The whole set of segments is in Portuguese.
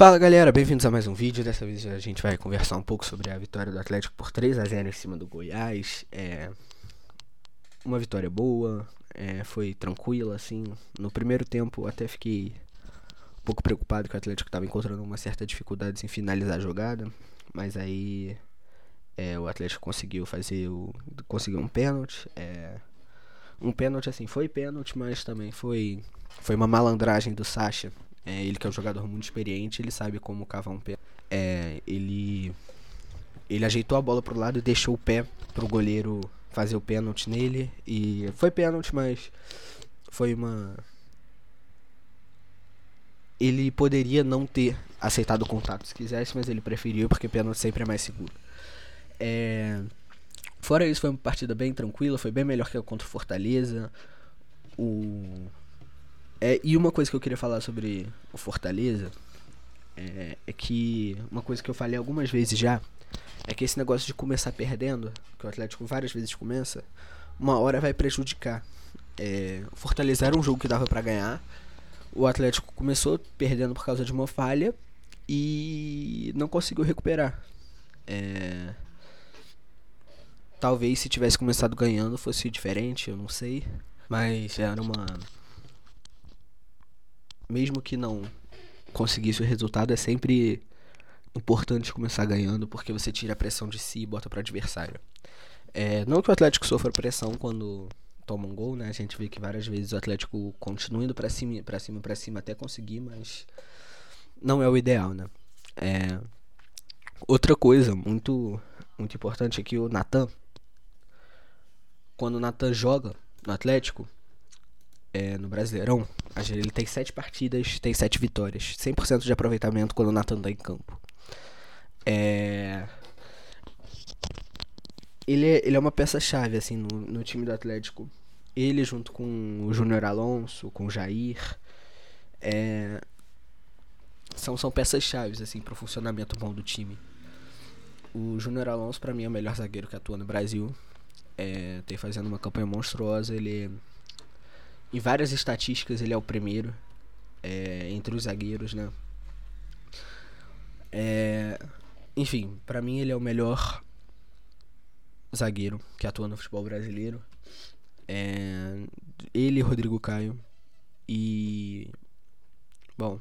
Fala galera, bem-vindos a mais um vídeo. Dessa vez a gente vai conversar um pouco sobre a vitória do Atlético por 3 a 0 em cima do Goiás. É uma vitória boa, é, foi tranquila assim. No primeiro tempo até fiquei um pouco preocupado que o Atlético estava encontrando uma certa dificuldade em finalizar a jogada, mas aí é, o Atlético conseguiu fazer o conseguiu um pênalti. É, um pênalti assim, foi pênalti, mas também foi foi uma malandragem do Sacha é, ele que é um jogador muito experiente, ele sabe como cavar um pé. É, ele ele ajeitou a bola pro lado e deixou o pé pro goleiro fazer o pênalti nele e foi pênalti, mas foi uma ele poderia não ter aceitado o contato se quisesse, mas ele preferiu porque pênalti sempre é mais seguro. É... Fora isso, foi uma partida bem tranquila, foi bem melhor que a contra o Fortaleza. O é, e uma coisa que eu queria falar sobre o Fortaleza é, é, que uma coisa que eu falei algumas vezes já é que esse negócio de começar perdendo, que o Atlético várias vezes começa, uma hora vai prejudicar. É, Fortaleza era um jogo que dava para ganhar. O Atlético começou perdendo por causa de uma falha e não conseguiu recuperar. É, talvez se tivesse começado ganhando fosse diferente, eu não sei. Mas era uma mesmo que não conseguisse o resultado, é sempre importante começar ganhando, porque você tira a pressão de si e bota para adversário. É, não que o Atlético sofra pressão quando toma um gol, né? A gente vê que várias vezes o Atlético continua indo para cima, para cima, para cima até conseguir, mas não é o ideal, né? É... Outra coisa muito muito importante é que o Natan quando o Natan joga no Atlético, é, no Brasileirão, ele tem sete partidas, tem sete vitórias. 100% de aproveitamento quando o Nathan tá em campo. É... Ele, é, ele é uma peça-chave, assim, no, no time do Atlético. Ele junto com o Júnior Alonso, com o Jair. É... São, são peças-chave, assim, pro funcionamento bom do time. O Júnior Alonso, para mim, é o melhor zagueiro que atua no Brasil. É, tem fazendo uma campanha monstruosa. Ele em várias estatísticas ele é o primeiro é, entre os zagueiros, né? É, enfim, para mim ele é o melhor zagueiro que atua no futebol brasileiro. É, ele, Rodrigo Caio e bom,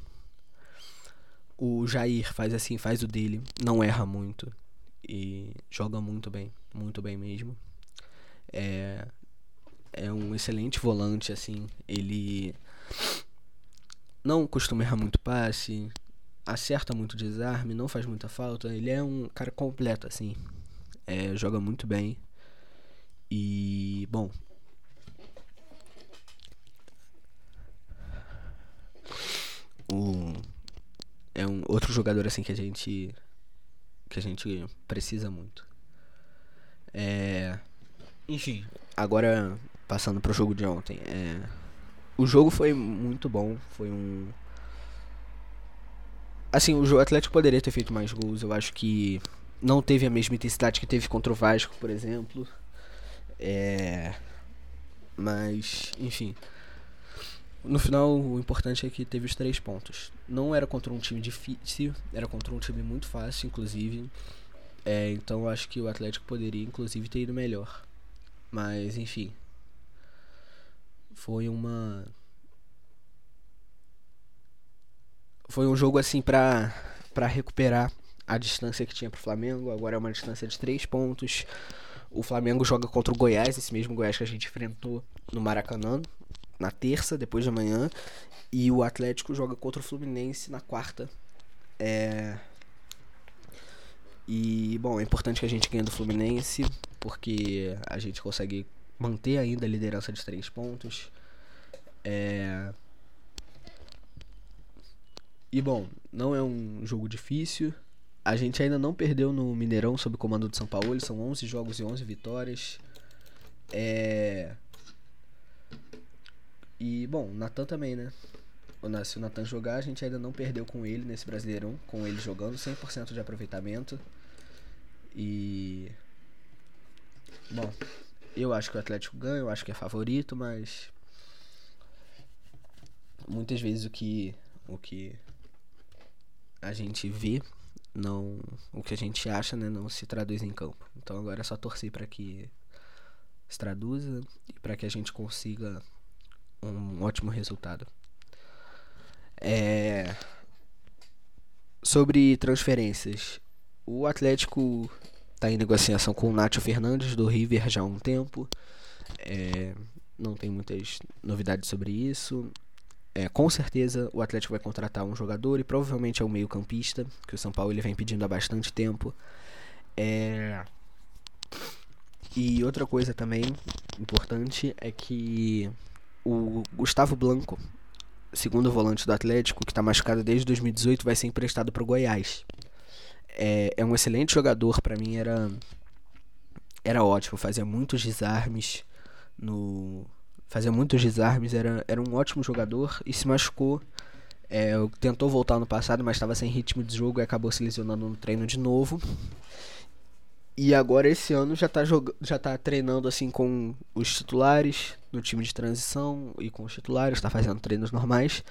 o Jair faz assim, faz o dele, não erra muito e joga muito bem, muito bem mesmo. É, é um excelente volante, assim. Ele não costuma errar muito passe, acerta muito desarme, não faz muita falta. Ele é um cara completo, assim. É, joga muito bem. E, bom. O, é um outro jogador assim que a gente que a gente precisa muito. É, enfim, agora passando pro jogo de ontem. É, o jogo foi muito bom, foi um assim, o Atlético poderia ter feito mais gols, eu acho que não teve a mesma intensidade que teve contra o Vasco, por exemplo. É mas, enfim, no final, o importante é que teve os três pontos. Não era contra um time difícil, era contra um time muito fácil, inclusive. É, então acho que o Atlético poderia, inclusive, ter ido melhor. Mas, enfim, foi uma. Foi um jogo assim pra, pra recuperar a distância que tinha pro Flamengo. Agora é uma distância de 3 pontos. O Flamengo joga contra o Goiás, esse mesmo Goiás que a gente enfrentou no Maracanã, na terça, depois de amanhã. E o Atlético joga contra o Fluminense na quarta. É. E, bom, é importante que a gente ganhe do Fluminense, porque a gente consegue manter ainda a liderança de três pontos. É... E bom, não é um jogo difícil. A gente ainda não perdeu no Mineirão sob comando de São Paulo. São 11 jogos e 11 vitórias. É... E bom, Natan também, né? Se o Natan jogar, a gente ainda não perdeu com ele nesse Brasileirão. Com ele jogando, 100% de aproveitamento. E. Bom, eu acho que o Atlético ganha, eu acho que é favorito, mas muitas vezes o que o que a gente vê, não o que a gente acha, né, não se traduz em campo. Então agora é só torcer para que se traduza e para que a gente consiga um ótimo resultado. É... Sobre transferências, o Atlético está em negociação com o Nacho Fernandes do River já há um tempo. É... Não tem muitas novidades sobre isso. É, com certeza o Atlético vai contratar um jogador e provavelmente é um meio-campista, que o São Paulo ele vem pedindo há bastante tempo. É... E outra coisa também importante é que o Gustavo Blanco, segundo volante do Atlético, que está machucado desde 2018, vai ser emprestado para o Goiás. É, é um excelente jogador, para mim era era ótimo, fazia muitos desarmes no fazia muitos desarmes, era, era um ótimo jogador e se machucou. É, tentou voltar no passado, mas estava sem ritmo de jogo e acabou se lesionando no treino de novo. E agora esse ano já tá, já tá treinando assim com os titulares no time de transição e com os titulares, está fazendo treinos normais.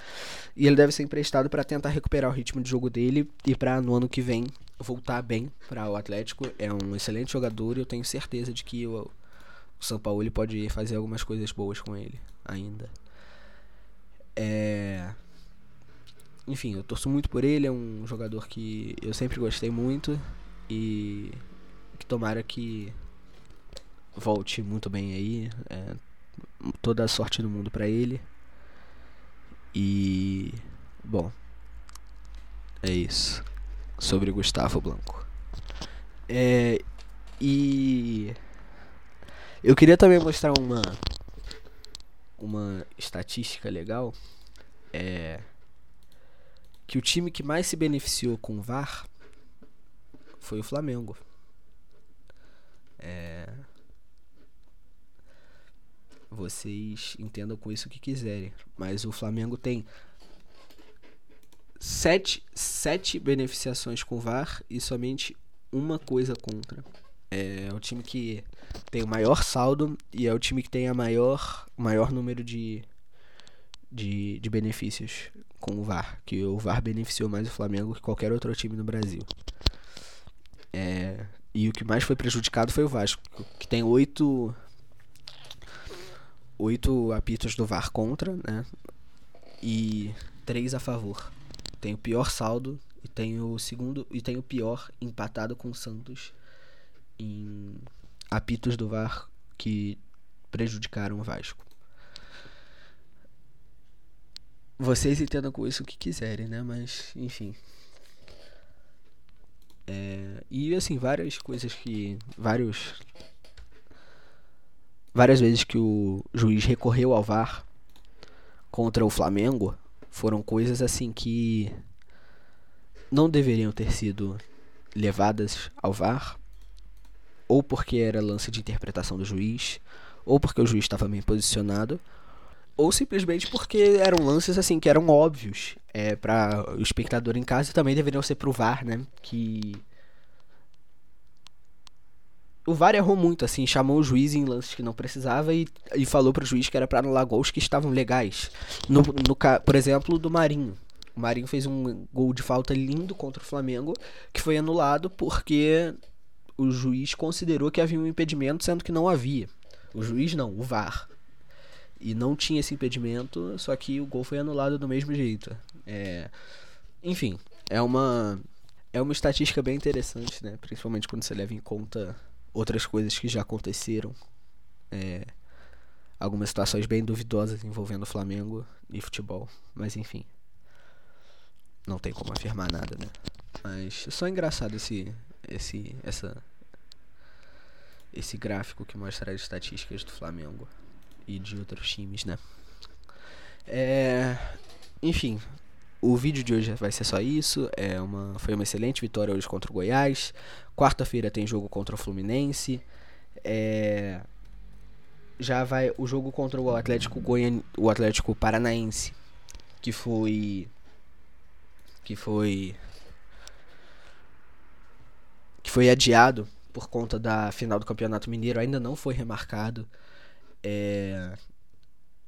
E ele deve ser emprestado para tentar recuperar o ritmo de jogo dele e para no ano que vem voltar bem para o Atlético. É um excelente jogador e eu tenho certeza de que o, o São Paulo ele pode fazer algumas coisas boas com ele ainda. É... Enfim, eu torço muito por ele, é um jogador que eu sempre gostei muito e que tomara que volte muito bem aí. É, toda a sorte do mundo para ele. E. Bom. É isso. Sobre Gustavo Blanco. É, e. Eu queria também mostrar uma. Uma estatística legal. É. Que o time que mais se beneficiou com o VAR foi o Flamengo. É... Vocês entendam com isso o que quiserem. Mas o Flamengo tem sete, sete beneficiações com VAR e somente uma coisa contra. É o time que tem o maior saldo e é o time que tem a maior, maior número de, de, de benefícios com o VAR. Que o VAR beneficiou mais o Flamengo que qualquer outro time no Brasil. É, e o que mais foi prejudicado foi o Vasco, que tem oito oito apitos do VAR contra, né? E três a favor. Tem o pior saldo e tem o segundo e tem o pior empatado com o Santos em apitos do VAR que prejudicaram o Vasco. Vocês entendam com isso o que quiserem, né? Mas, enfim. É, e assim, várias coisas que. Vários. Várias vezes que o juiz recorreu ao VAR contra o Flamengo foram coisas assim que não deveriam ter sido levadas ao VAR, ou porque era lance de interpretação do juiz, ou porque o juiz estava bem posicionado, ou simplesmente porque eram lances assim que eram óbvios é, para o espectador em casa e também deveriam ser pro VAR, né? Que o VAR errou muito, assim, chamou o juiz em lances que não precisava e, e falou pro juiz que era para anular gols que estavam legais. No, no, por exemplo, do Marinho. O Marinho fez um gol de falta lindo contra o Flamengo, que foi anulado porque o juiz considerou que havia um impedimento, sendo que não havia. O juiz não, o VAR e não tinha esse impedimento, só que o gol foi anulado do mesmo jeito. É, enfim, é uma é uma estatística bem interessante, né? Principalmente quando você leva em conta outras coisas que já aconteceram. É, algumas situações bem duvidosas envolvendo o Flamengo e futebol, mas enfim. Não tem como afirmar nada, né? Mas é só engraçado esse esse essa esse gráfico que mostra as estatísticas do Flamengo e de outros times, né? É, enfim, o vídeo de hoje vai ser só isso. É uma, foi uma excelente vitória hoje contra o Goiás. Quarta-feira tem jogo contra o Fluminense. É, já vai o jogo contra o Atlético Goian, o Atlético Paranaense, que foi que foi que foi adiado por conta da final do Campeonato Mineiro, ainda não foi remarcado. É,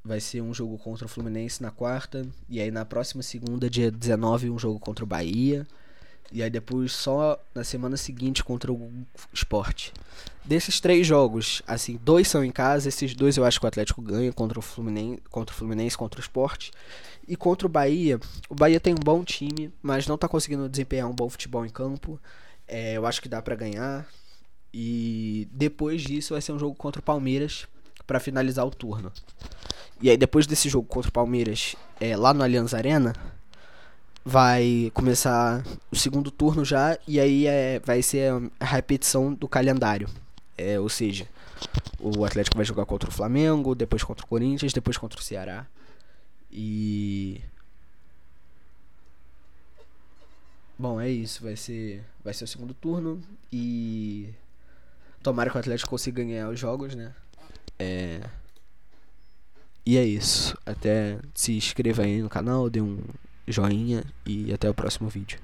vai ser um jogo contra o Fluminense na quarta. E aí na próxima segunda, dia 19, um jogo contra o Bahia. E aí depois só na semana seguinte contra o Sport. Desses três jogos, assim, dois são em casa, esses dois eu acho que o Atlético ganha contra o Fluminense, contra o Fluminense, contra o Sport. E contra o Bahia, o Bahia tem um bom time, mas não tá conseguindo desempenhar um bom futebol em campo. É, eu acho que dá para ganhar. E depois disso vai ser um jogo contra o Palmeiras para finalizar o turno. E aí depois desse jogo contra o Palmeiras, é, lá no Allianz Arena, vai começar o segundo turno já e aí é, vai ser a repetição do calendário. É, ou seja, o Atlético vai jogar contra o Flamengo, depois contra o Corinthians, depois contra o Ceará. E Bom, é isso, vai ser vai ser o segundo turno e tomara que o Atlético consiga ganhar os jogos, né? É E é isso. Até se inscreva aí no canal, dê um joinha e até o próximo vídeo.